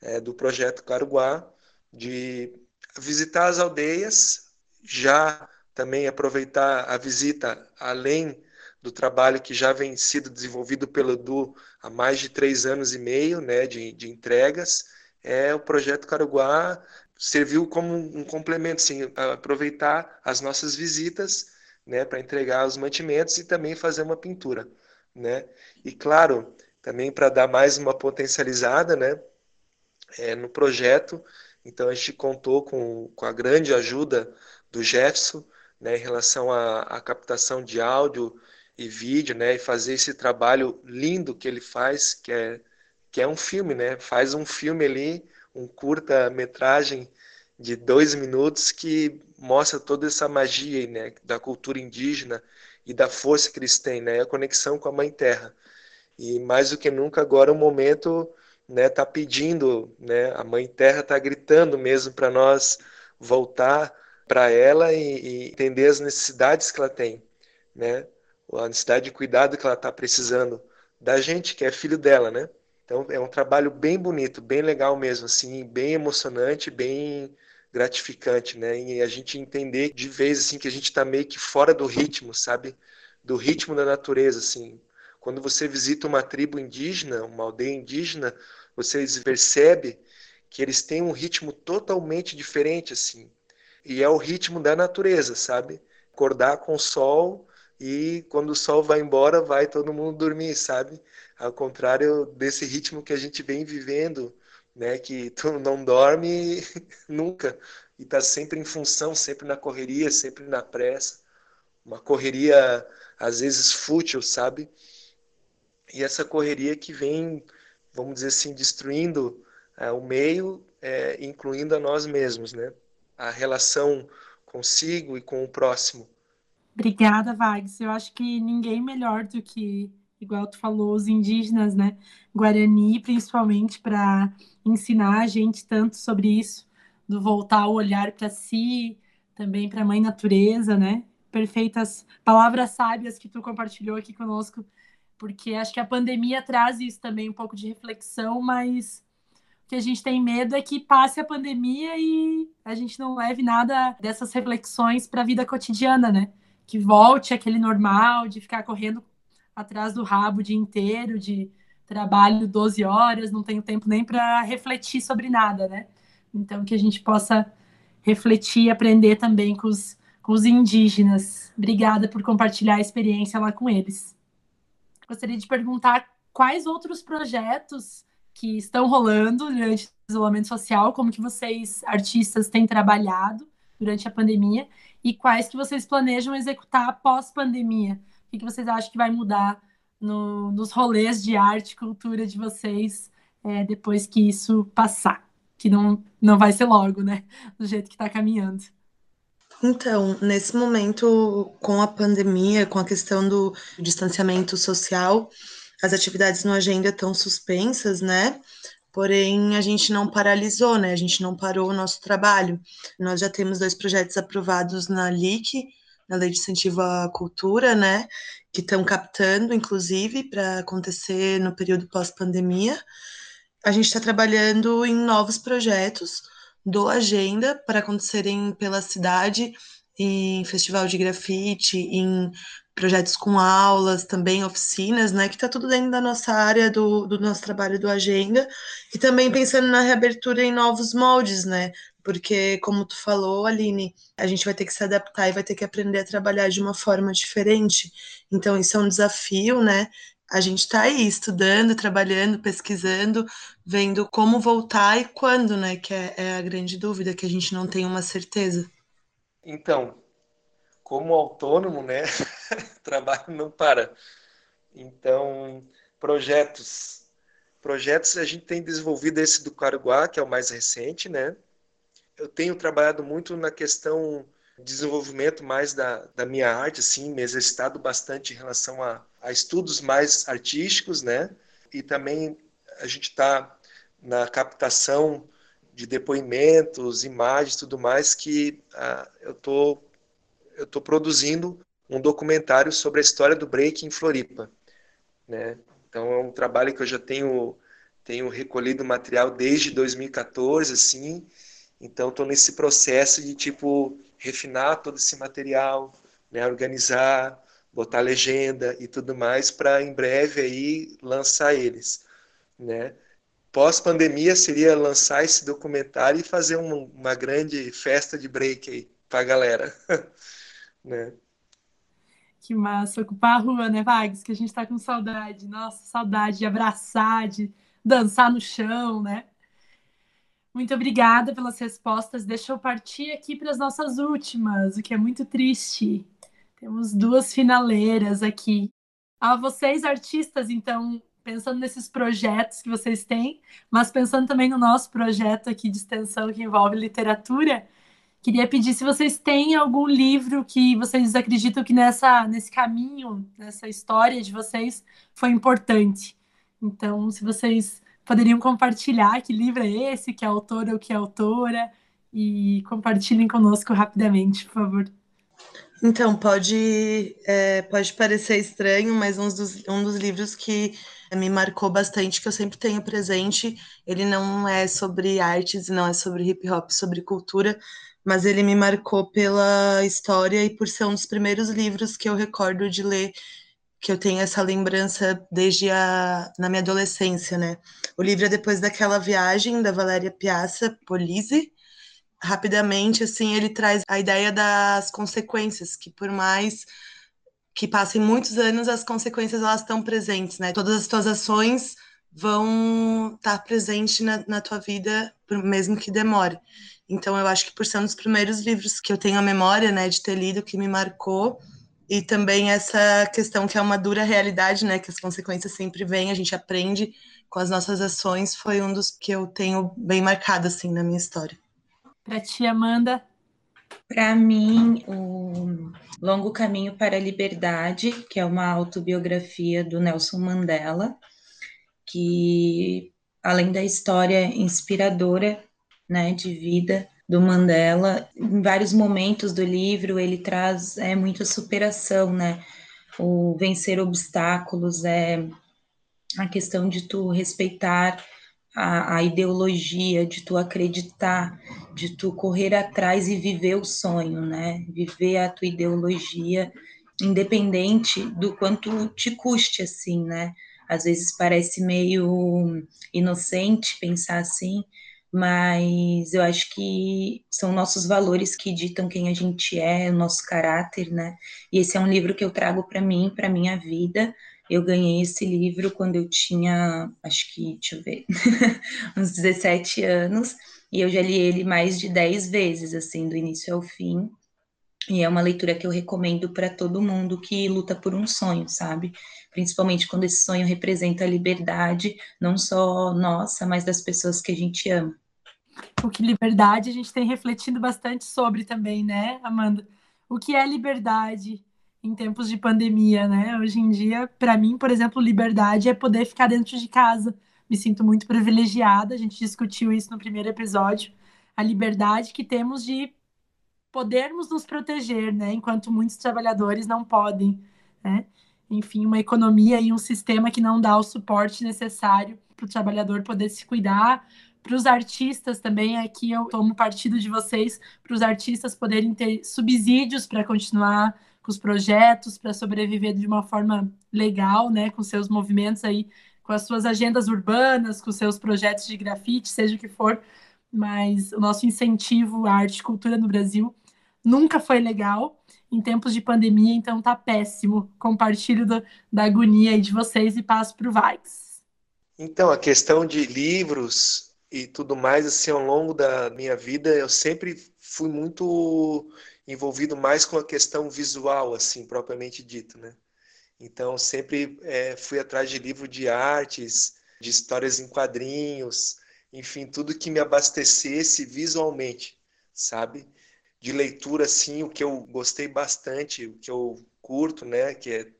é, do projeto Caruguá, de visitar as aldeias, já também aproveitar a visita além do trabalho que já vem sido desenvolvido pelo Edu há mais de três anos e meio, né, de, de entregas, é o projeto Caruguá serviu como um complemento, assim, aproveitar as nossas visitas, né, para entregar os mantimentos e também fazer uma pintura, né? E claro, também para dar mais uma potencializada, né, é, no projeto. Então a gente contou com, com a grande ajuda do Jefferson, né, em relação à, à captação de áudio e vídeo, né, e fazer esse trabalho lindo que ele faz, que é que é um filme, né? Faz um filme ali, um curta-metragem de dois minutos que mostra toda essa magia, né, da cultura indígena e da força que eles têm, né, a conexão com a Mãe Terra. E mais do que nunca agora o momento, né, tá pedindo, né, a Mãe Terra tá gritando mesmo para nós voltar para ela e, e entender as necessidades que ela tem, né? A necessidade de cuidado que ela está precisando da gente, que é filho dela, né? Então é um trabalho bem bonito, bem legal mesmo, assim, bem emocionante, bem gratificante, né? E a gente entender de vez assim que a gente está meio que fora do ritmo, sabe? Do ritmo da natureza, assim. Quando você visita uma tribo indígena, uma aldeia indígena, você percebe que eles têm um ritmo totalmente diferente, assim. E é o ritmo da natureza, sabe? Acordar com o sol e quando o sol vai embora, vai todo mundo dormir, sabe? Ao contrário desse ritmo que a gente vem vivendo, né? Que <laughs> tu não dorme <laughs> nunca e tá sempre em função, sempre na correria, sempre na pressa. Uma correria às vezes fútil, sabe? E essa correria que vem, vamos dizer assim, destruindo é, o meio, é, incluindo a nós mesmos, né? A relação consigo e com o próximo.
Obrigada, Vags. Eu acho que ninguém melhor do que, igual tu falou, os indígenas, né? Guarani, principalmente, para ensinar a gente tanto sobre isso, do voltar o olhar para si, também para a mãe natureza, né? Perfeitas palavras sábias que tu compartilhou aqui conosco, porque acho que a pandemia traz isso também, um pouco de reflexão, mas o que a gente tem medo é que passe a pandemia e a gente não leve nada dessas reflexões para a vida cotidiana, né? Que volte aquele normal de ficar correndo atrás do rabo o dia inteiro, de trabalho 12 horas, não tenho tempo nem para refletir sobre nada, né? Então, que a gente possa refletir e aprender também com os, com os indígenas. Obrigada por compartilhar a experiência lá com eles. Gostaria de perguntar quais outros projetos que estão rolando durante o isolamento social, como que vocês, artistas, têm trabalhado durante a pandemia e quais que vocês planejam executar após pandemia? O que, que vocês acham que vai mudar no, nos rolês de arte e cultura de vocês é, depois que isso passar? Que não, não vai ser logo, né? Do jeito que está caminhando.
Então, nesse momento, com a pandemia, com a questão do distanciamento social, as atividades no agenda estão suspensas, né? Porém, a gente não paralisou, né? A gente não parou o nosso trabalho. Nós já temos dois projetos aprovados na LIC, na Lei de Incentivo à Cultura, né? Que estão captando, inclusive, para acontecer no período pós-pandemia. A gente está trabalhando em novos projetos do Agenda para acontecerem pela cidade em festival de grafite, em projetos com aulas, também oficinas, né? Que está tudo dentro da nossa área do, do nosso trabalho do Agenda, e também pensando na reabertura em novos moldes, né? Porque, como tu falou, Aline, a gente vai ter que se adaptar e vai ter que aprender a trabalhar de uma forma diferente. Então, isso é um desafio, né? A gente está aí estudando, trabalhando, pesquisando, vendo como voltar e quando, né? Que é, é a grande dúvida, que a gente não tem uma certeza.
Então, como autônomo, né? <laughs> trabalho não para. Então, projetos. Projetos a gente tem desenvolvido esse do Caruguá, que é o mais recente, né? Eu tenho trabalhado muito na questão desenvolvimento mais da, da minha arte, assim, me exercitado bastante em relação a, a estudos mais artísticos, né? E também a gente está na captação de depoimentos, imagens, tudo mais, que ah, eu tô eu tô produzindo um documentário sobre a história do break em Floripa, né? Então é um trabalho que eu já tenho tenho recolhido material desde 2014, assim. Então estou nesse processo de tipo refinar todo esse material, né? Organizar, botar legenda e tudo mais para em breve aí lançar eles, né? Pós-pandemia seria lançar esse documentário e fazer uma, uma grande festa de break aí para a galera, <laughs> né?
Que massa, ocupar a rua, né, Vags? Que a gente tá com saudade. Nossa, saudade de abraçar, de dançar no chão, né? Muito obrigada pelas respostas. Deixa eu partir aqui para as nossas últimas, o que é muito triste. Temos duas finaleiras aqui. A vocês, artistas, então, pensando nesses projetos que vocês têm, mas pensando também no nosso projeto aqui de extensão que envolve literatura, Queria pedir se vocês têm algum livro que vocês acreditam que nessa, nesse caminho, nessa história de vocês, foi importante. Então, se vocês poderiam compartilhar que livro é esse, que é autora ou que é autora, e compartilhem conosco rapidamente, por favor.
Então, pode, é, pode parecer estranho, mas um dos, um dos livros que me marcou bastante, que eu sempre tenho presente, ele não é sobre artes, não é sobre hip hop, sobre cultura, mas ele me marcou pela história e por ser um dos primeiros livros que eu recordo de ler, que eu tenho essa lembrança desde a na minha adolescência, né? O livro é depois daquela viagem da Valéria Piazza, Polise. Rapidamente, assim, ele traz a ideia das consequências, que por mais que passem muitos anos, as consequências elas estão presentes, né? Todas as tuas ações vão estar presentes na, na tua vida, mesmo que demore. Então, eu acho que por ser um dos primeiros livros que eu tenho a memória, né, de ter lido, que me marcou, e também essa questão que é uma dura realidade, né, que as consequências sempre vêm, a gente aprende com as nossas ações, foi um dos que eu tenho bem marcado, assim, na minha história.
Para ti, Amanda?
Para mim, o Longo Caminho para a Liberdade, que é uma autobiografia do Nelson Mandela, que, além da história inspiradora né, de vida do Mandela. Em vários momentos do livro ele traz é muita superação, né? O vencer obstáculos é a questão de tu respeitar a, a, ideologia, de tu acreditar, de tu correr atrás e viver o sonho, né? Viver a tua ideologia, independente do quanto te custe, assim, né? Às vezes parece meio inocente pensar assim, mas eu acho que são nossos valores que ditam quem a gente é, o nosso caráter, né? E esse é um livro que eu trago para mim, para minha vida. Eu ganhei esse livro quando eu tinha, acho que, deixa eu ver, <laughs> uns 17 anos, e eu já li ele mais de 10 vezes, assim, do início ao fim. E é uma leitura que eu recomendo para todo mundo que luta por um sonho, sabe? Principalmente quando esse sonho representa a liberdade, não só nossa, mas das pessoas que a gente ama
o que liberdade a gente tem refletido bastante sobre também, né, Amanda? O que é liberdade em tempos de pandemia, né? Hoje em dia, para mim, por exemplo, liberdade é poder ficar dentro de casa. Me sinto muito privilegiada, a gente discutiu isso no primeiro episódio, a liberdade que temos de podermos nos proteger, né, enquanto muitos trabalhadores não podem, né? Enfim, uma economia e um sistema que não dá o suporte necessário para o trabalhador poder se cuidar, para os artistas também, aqui eu tomo partido de vocês, para os artistas poderem ter subsídios para continuar com os projetos, para sobreviver de uma forma legal, né, com seus movimentos aí, com as suas agendas urbanas, com seus projetos de grafite, seja o que for, mas o nosso incentivo à arte e cultura no Brasil nunca foi legal em tempos de pandemia, então tá péssimo. Compartilho do, da agonia aí de vocês e passo para o Vax.
Então, a questão de livros e tudo mais, assim, ao longo da minha vida, eu sempre fui muito envolvido mais com a questão visual, assim, propriamente dito, né? Então, sempre é, fui atrás de livro de artes, de histórias em quadrinhos, enfim, tudo que me abastecesse visualmente, sabe? De leitura, assim, o que eu gostei bastante, o que eu curto, né, que é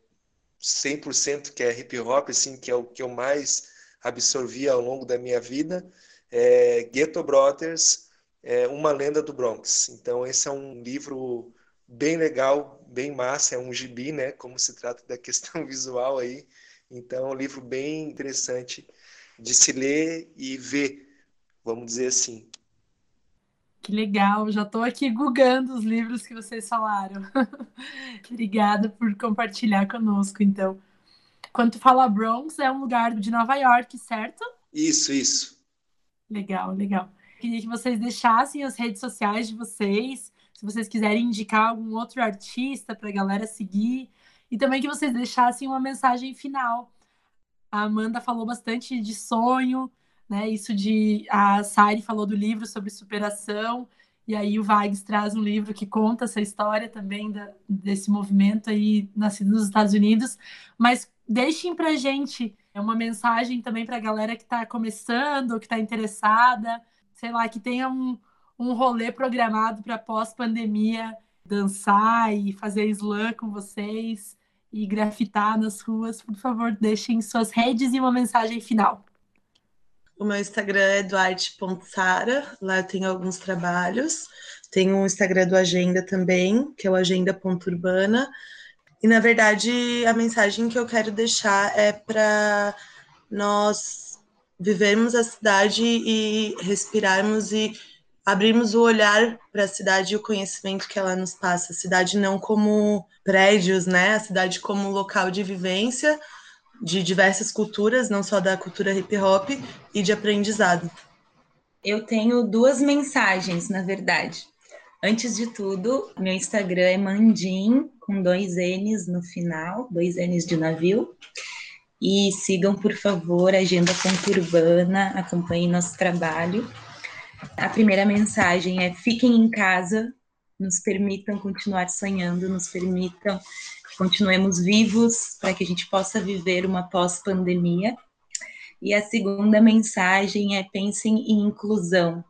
100% que é hip hop, assim, que é o que eu mais absorvi ao longo da minha vida, é Ghetto Brothers, é Uma Lenda do Bronx. Então, esse é um livro bem legal, bem massa, é um gibi, né, como se trata da questão <laughs> visual aí. Então, é um livro bem interessante de se ler e ver, vamos dizer assim.
Que legal, já estou aqui googando os livros que vocês falaram. <laughs> Obrigada por compartilhar conosco, então. Quando fala Bronx, é um lugar de Nova York, certo?
Isso, isso.
Legal, legal. Queria que vocês deixassem as redes sociais de vocês, se vocês quiserem indicar algum outro artista para a galera seguir, e também que vocês deixassem uma mensagem final. A Amanda falou bastante de sonho, né? Isso de a Sari falou do livro sobre superação, e aí o Vags traz um livro que conta essa história também da, desse movimento aí nascido nos Estados Unidos, mas deixem pra gente uma mensagem também para a galera que está começando, que está interessada, sei lá, que tenha um, um rolê programado para pós-pandemia dançar e fazer slam com vocês e grafitar nas ruas, por favor, deixem suas redes e uma mensagem final.
O meu Instagram é duarte.sara, lá eu tenho alguns trabalhos. Tem um Instagram do Agenda também, que é o agenda.urbana. E, na verdade, a mensagem que eu quero deixar é para nós vivermos a cidade e respirarmos e abrirmos o olhar para a cidade e o conhecimento que ela nos passa. A cidade não como prédios, né? A cidade como local de vivência de diversas culturas, não só da cultura hip hop e de aprendizado.
Eu tenho duas mensagens, na verdade. Antes de tudo, meu Instagram é Mandim, com dois N's no final, dois N's de navio. E sigam, por favor, a Agenda Conturbana, acompanhem nosso trabalho. A primeira mensagem é: fiquem em casa, nos permitam continuar sonhando, nos permitam que continuemos vivos para que a gente possa viver uma pós-pandemia. E a segunda mensagem é: pensem em inclusão.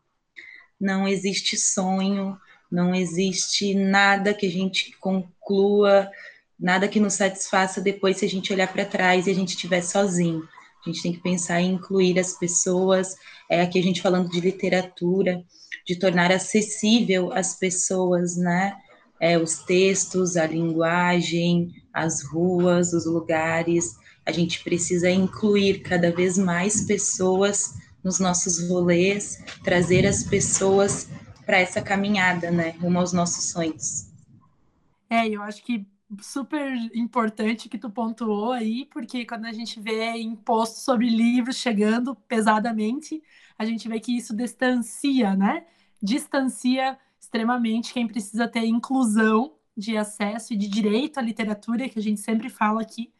Não existe sonho, não existe nada que a gente conclua, nada que nos satisfaça depois se a gente olhar para trás e a gente estiver sozinho. A gente tem que pensar em incluir as pessoas, é aqui a gente falando de literatura, de tornar acessível às pessoas, né? É, os textos, a linguagem, as ruas, os lugares. A gente precisa incluir cada vez mais pessoas nos nossos rolês, trazer as pessoas para essa caminhada, né, rumo aos nossos sonhos.
É, eu acho que super importante que tu pontuou aí, porque quando a gente vê imposto sobre livros chegando pesadamente, a gente vê que isso distancia, né? Distancia extremamente quem precisa ter inclusão de acesso e de direito à literatura, que a gente sempre fala aqui,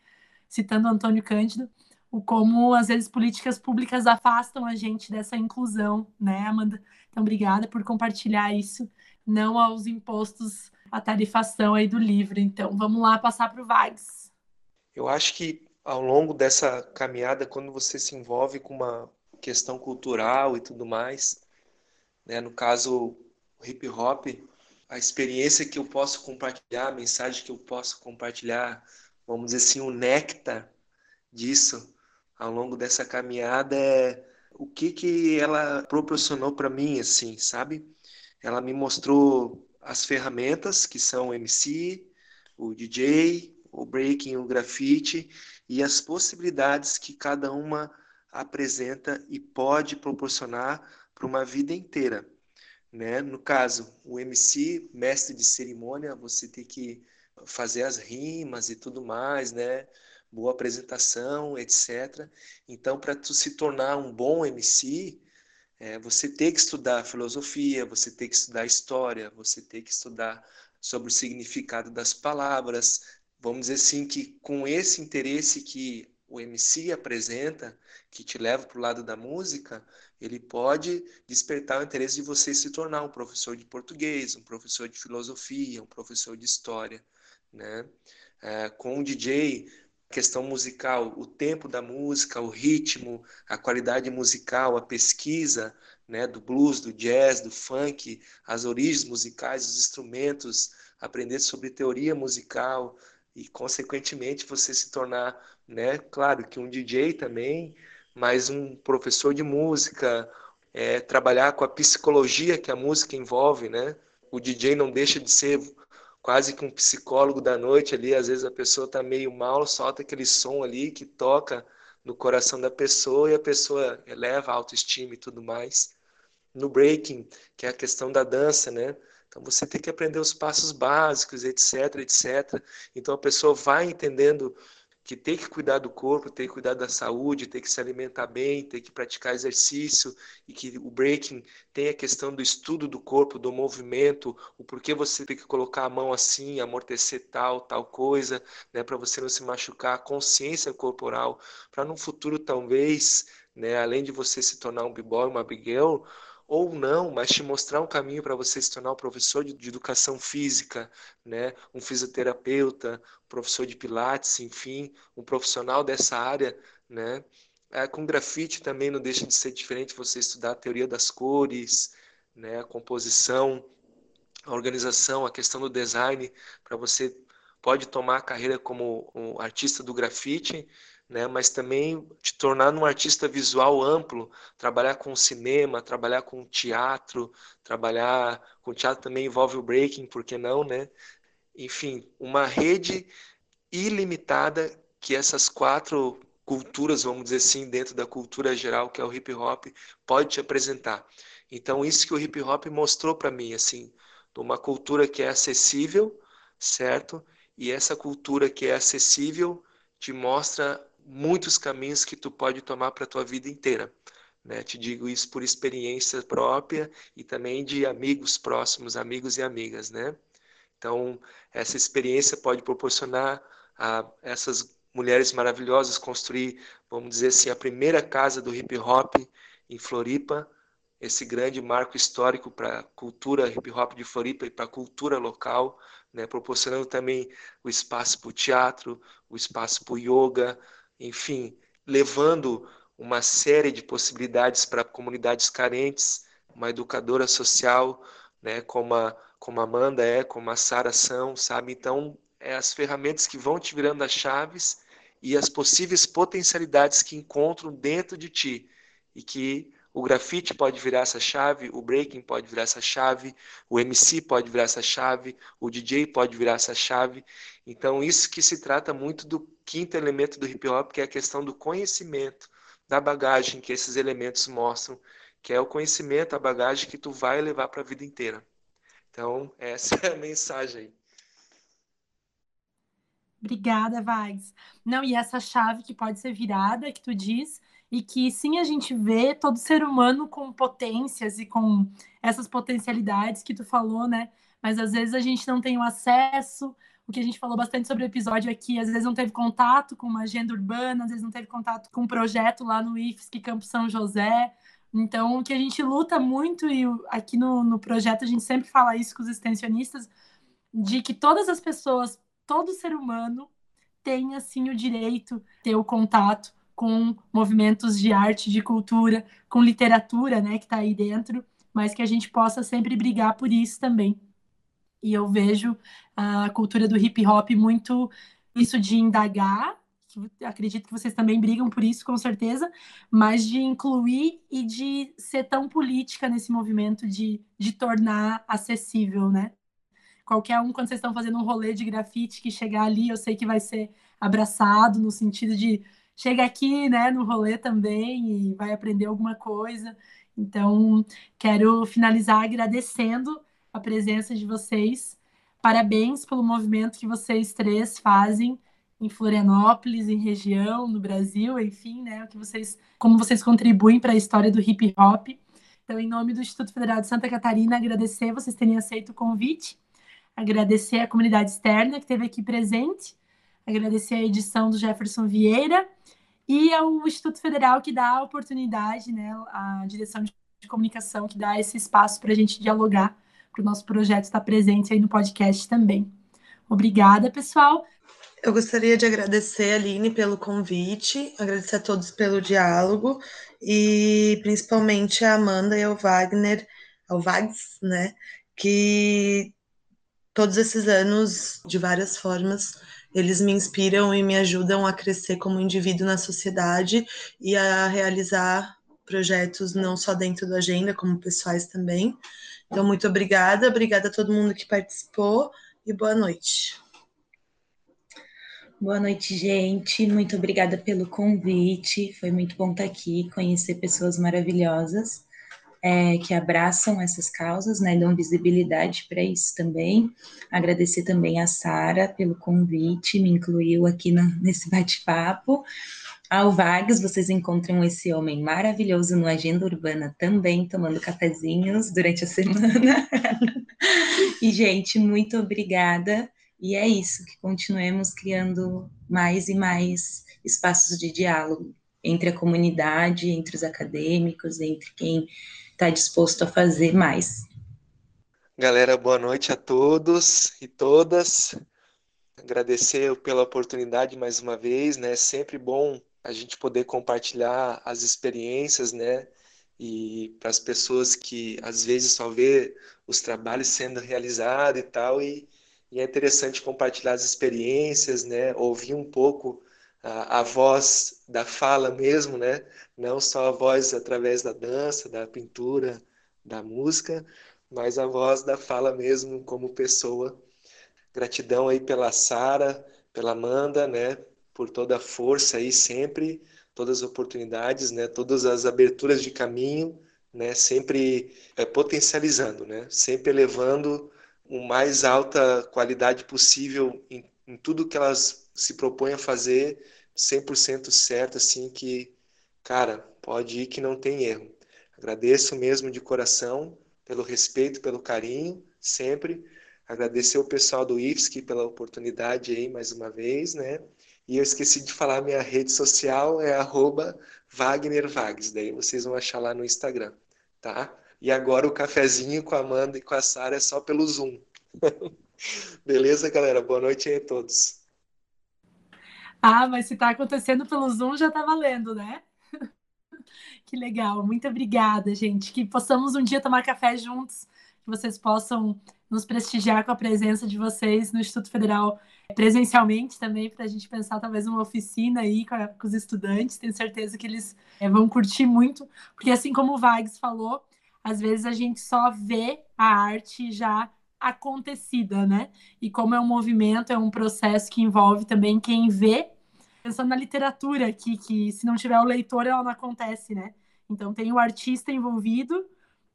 citando Antônio Cândido, o como às vezes políticas públicas afastam a gente dessa inclusão, né, Amanda? Então, obrigada por compartilhar isso, não aos impostos a tarifação aí do livro. Então, vamos lá passar para o Vags.
Eu acho que ao longo dessa caminhada, quando você se envolve com uma questão cultural e tudo mais, né, no caso hip hop, a experiência que eu posso compartilhar, a mensagem que eu posso compartilhar, vamos dizer assim, o néctar disso ao longo dessa caminhada é o que que ela proporcionou para mim, assim, sabe? Ela me mostrou as ferramentas que são o MC, o DJ, o breaking, o grafite e as possibilidades que cada uma apresenta e pode proporcionar para uma vida inteira. Né? No caso, o MC, mestre de cerimônia, você tem que fazer as rimas e tudo mais, né? boa apresentação, etc. Então, para tu se tornar um bom MC, é, você tem que estudar filosofia, você tem que estudar história, você tem que estudar sobre o significado das palavras. Vamos dizer assim que com esse interesse que o MC apresenta, que te leva para o lado da música, ele pode despertar o interesse de você se tornar um professor de português, um professor de filosofia, um professor de história, né? É, com o DJ, questão musical, o tempo da música, o ritmo, a qualidade musical, a pesquisa, né, do blues, do jazz, do funk, as origens musicais, os instrumentos, aprender sobre teoria musical, e, consequentemente, você se tornar, né, claro que um DJ também, mas um professor de música, é, trabalhar com a psicologia que a música envolve, né? O DJ não deixa de ser quase que um psicólogo da noite ali, às vezes a pessoa está meio mal, solta aquele som ali que toca no coração da pessoa e a pessoa eleva a autoestima e tudo mais. No breaking, que é a questão da dança, né? Então você tem que aprender os passos básicos, etc, etc. Então a pessoa vai entendendo que tem que cuidar do corpo, tem que cuidar da saúde, tem que se alimentar bem, tem que praticar exercício e que o breaking tem a questão do estudo do corpo, do movimento, o porquê você tem que colocar a mão assim, amortecer tal, tal coisa, né, para você não se machucar, consciência corporal, para no futuro talvez, né, além de você se tornar um b-boy, uma big girl, ou não, mas te mostrar um caminho para você se tornar um professor de, de, educação física, né? um fisioterapeuta, um professor de pilates, enfim, um profissional dessa área, né? É, com grafite também não deixa de ser diferente você estudar a teoria das cores, né? a composição, a organização, a questão do design, para você pode tomar a carreira como um artista do grafite, né? mas também te tornar um artista visual amplo, trabalhar com cinema, trabalhar com teatro, trabalhar com teatro também envolve o breaking, por que não, né? Enfim, uma rede ilimitada que essas quatro culturas, vamos dizer assim, dentro da cultura geral que é o hip hop, pode te apresentar. Então, isso que o hip hop mostrou para mim, assim, uma cultura que é acessível, certo? E essa cultura que é acessível te mostra muitos caminhos que tu pode tomar para tua vida inteira. Né? Te digo isso por experiência própria e também de amigos próximos, amigos e amigas, né? Então, essa experiência pode proporcionar a essas mulheres maravilhosas construir, vamos dizer assim, a primeira casa do hip hop em Floripa, esse grande marco histórico para a cultura hip hop de Floripa e para a cultura local, né? proporcionando também o espaço para o teatro, o espaço para o yoga, enfim, levando uma série de possibilidades para comunidades carentes, uma educadora social, né, como a, como a Amanda é, como a Sara são, sabe? Então, é as ferramentas que vão te virando as chaves e as possíveis potencialidades que encontram dentro de ti e que o grafite pode virar essa chave, o breaking pode virar essa chave, o MC pode virar essa chave, o DJ pode virar essa chave. Então, isso que se trata muito do quinto elemento do hip hop, que é a questão do conhecimento, da bagagem que esses elementos mostram, que é o conhecimento, a bagagem que tu vai levar para a vida inteira. Então, <laughs> essa é a mensagem aí.
Obrigada, Vags. Não, e essa chave que pode ser virada, que tu diz, e que sim a gente vê todo ser humano com potências e com essas potencialidades que tu falou, né? Mas às vezes a gente não tem o acesso. O que a gente falou bastante sobre o episódio aqui, às vezes não teve contato com uma agenda urbana, às vezes não teve contato com um projeto lá no IFSC Campo São José. Então, o que a gente luta muito, e aqui no, no projeto a gente sempre fala isso com os extensionistas, de que todas as pessoas, todo ser humano, tenha, assim, o direito de ter o contato com movimentos de arte, de cultura, com literatura, né, que está aí dentro, mas que a gente possa sempre brigar por isso também. E eu vejo a cultura do hip hop muito isso de indagar, acredito que vocês também brigam por isso, com certeza, mas de incluir e de ser tão política nesse movimento de, de tornar acessível, né? Qualquer um, quando vocês estão fazendo um rolê de grafite que chegar ali, eu sei que vai ser abraçado no sentido de chega aqui, né, no rolê também e vai aprender alguma coisa. Então, quero finalizar agradecendo a presença de vocês. Parabéns pelo movimento que vocês três fazem em Florianópolis, em região, no Brasil, enfim, né, o que vocês, como vocês contribuem para a história do hip hop. Então, em nome do Instituto Federal de Santa Catarina, agradecer vocês terem aceito o convite, agradecer a comunidade externa que esteve aqui presente, agradecer a edição do Jefferson Vieira e ao Instituto Federal que dá a oportunidade, né, a direção de comunicação que dá esse espaço para a gente dialogar, para o nosso projeto estar presente aí no podcast também. Obrigada, pessoal.
Eu gostaria de agradecer a Aline pelo convite, agradecer a todos pelo diálogo e principalmente a Amanda e ao Wagner, ao Vags, né, que todos esses anos, de várias formas, eles me inspiram e me ajudam a crescer como indivíduo na sociedade e a realizar projetos não só dentro da agenda, como pessoais também. Então, muito obrigada, obrigada a todo mundo que participou e boa noite.
Boa noite, gente. Muito obrigada pelo convite. Foi muito bom estar aqui, conhecer pessoas maravilhosas é, que abraçam essas causas, né, dão visibilidade para isso também. Agradecer também a Sara pelo convite, me incluiu aqui <laughs> nesse bate-papo. Ao Vags, vocês encontram esse homem maravilhoso no Agenda Urbana também, tomando cafezinhos durante a <laughs> semana. e, gente, muito obrigada. E é isso, que continuemos criando mais e mais espaços de diálogo entre a comunidade, entre os acadêmicos, entre quem está disposto a fazer mais.
Galera, boa noite a todos e todas. Agradecer pela oportunidade mais uma vez, né? Sempre bom a gente poder compartilhar as experiências, né? E para as pessoas que às vezes só vê os trabalhos sendo realizados e tal, e, e é interessante compartilhar as experiências, né? Ouvir um pouco a, a voz da fala mesmo, né? Não só a voz através da dança, da pintura, da música, mas a voz da fala mesmo como pessoa. Gratidão aí pela Sara, pela Amanda, né? Por toda a força aí sempre, todas as oportunidades, né? Todas as aberturas de caminho, né? Sempre é, potencializando, né? Sempre elevando o mais alta qualidade possível em, em tudo que elas se propõem a fazer 100% certo, assim, que, cara, pode ir que não tem erro. Agradeço mesmo de coração pelo respeito, pelo carinho, sempre. Agradecer o pessoal do IFSC pela oportunidade aí, mais uma vez, né? E eu esqueci de falar, minha rede social é arroba WagnerVags, daí vocês vão achar lá no Instagram, tá? E agora o cafezinho com a Amanda e com a Sara é só pelo Zoom. <laughs> Beleza, galera? Boa noite aí a todos.
Ah, mas se está acontecendo pelo Zoom, já está valendo, né? <laughs> que legal. Muito obrigada, gente. Que possamos um dia tomar café juntos, que vocês possam nos prestigiar com a presença de vocês no Instituto Federal presencialmente também, para a gente pensar talvez uma oficina aí com, a, com, os estudantes. Tenho certeza que eles é, vão curtir muito, porque assim como o Vags falou, às vezes a gente só vê a arte já acontecida, né? E como é um movimento, é um processo que envolve também quem vê pensando na literatura aqui, que se não tiver o leitor, ela não acontece, né? Então tem o artista envolvido,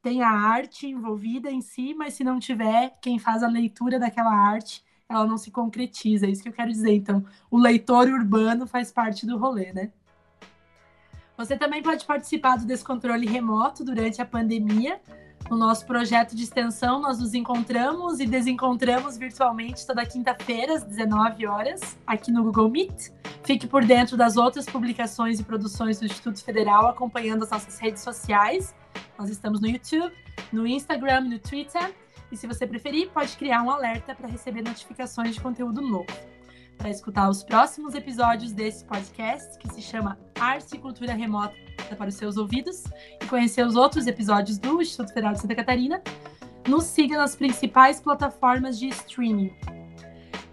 tem a arte envolvida em si, mas se não tiver quem faz a leitura daquela arte, ela não se concretiza. É isso que eu quero dizer. Então, o leitor urbano faz parte do rolê, né? Você também pode participar do descontrole remoto durante a pandemia, no nosso projeto de extensão, nós nos encontramos e desencontramos virtualmente toda quinta-feira, às 19 horas, aqui no Google Meet. Fique por dentro das outras publicações e produções do Instituto Federal, acompanhando as nossas redes sociais. Nós estamos no YouTube, no Instagram, no Twitter. E se você preferir, pode criar um alerta para receber notificações de conteúdo novo. Para escutar os próximos episódios desse podcast, que se chama Arte e Cultura Remota para os seus ouvidos e conhecer os outros episódios do Instituto Federal de Santa Catarina, nos siga nas principais plataformas de streaming.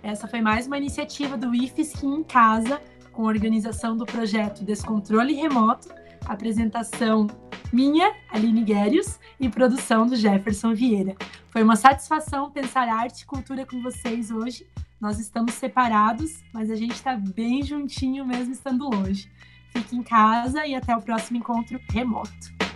Essa foi mais uma iniciativa do IFSC em Casa, com organização do projeto Descontrole Remoto, apresentação minha, Aline Guérios, e produção do Jefferson Vieira. Foi uma satisfação pensar arte e cultura com vocês hoje. Nós estamos separados, mas a gente está bem juntinho mesmo estando longe. Fique em casa e até o próximo encontro remoto.